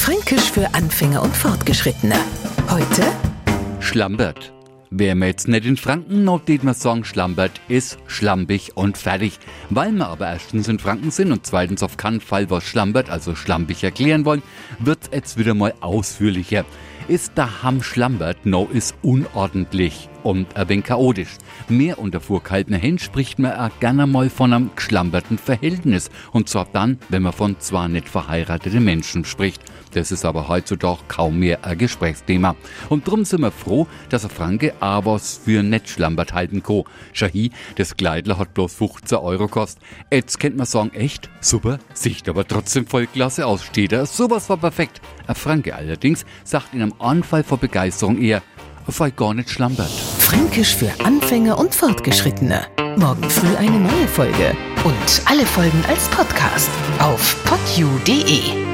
Fränkisch für Anfänger und Fortgeschrittene. Heute Schlambert. Wer mir jetzt nicht in Franken noch den man sagen, Schlambert ist schlampig und fertig. Weil wir aber erstens in Franken sind und zweitens auf keinen Fall was Schlambert, also schlampig erklären wollen, wird's jetzt wieder mal ausführlicher. Ist der Ham Schlambert no ist unordentlich und ein wenig chaotisch. Mehr unter vorkalten Händen spricht man auch gerne mal von einem geschlamperten Verhältnis. Und zwar dann, wenn man von zwar nicht verheirateten Menschen spricht. Das ist aber heutzutage kaum mehr ein Gesprächsthema. Und drum sind wir froh, dass ein Franke was für nicht schlampert halten kann. Shahi, das Kleidler hat bloß 15 Euro kostet. Jetzt kennt man sagen, echt? Super, sieht aber trotzdem voll klasse aus, steht er. Sowas war perfekt. Franke allerdings sagt in einem Anfall vor Begeisterung eher, weil gar nicht schlampert. Fränkisch für Anfänger und Fortgeschrittene. Morgen früh eine neue Folge. Und alle Folgen als Podcast auf podu.de.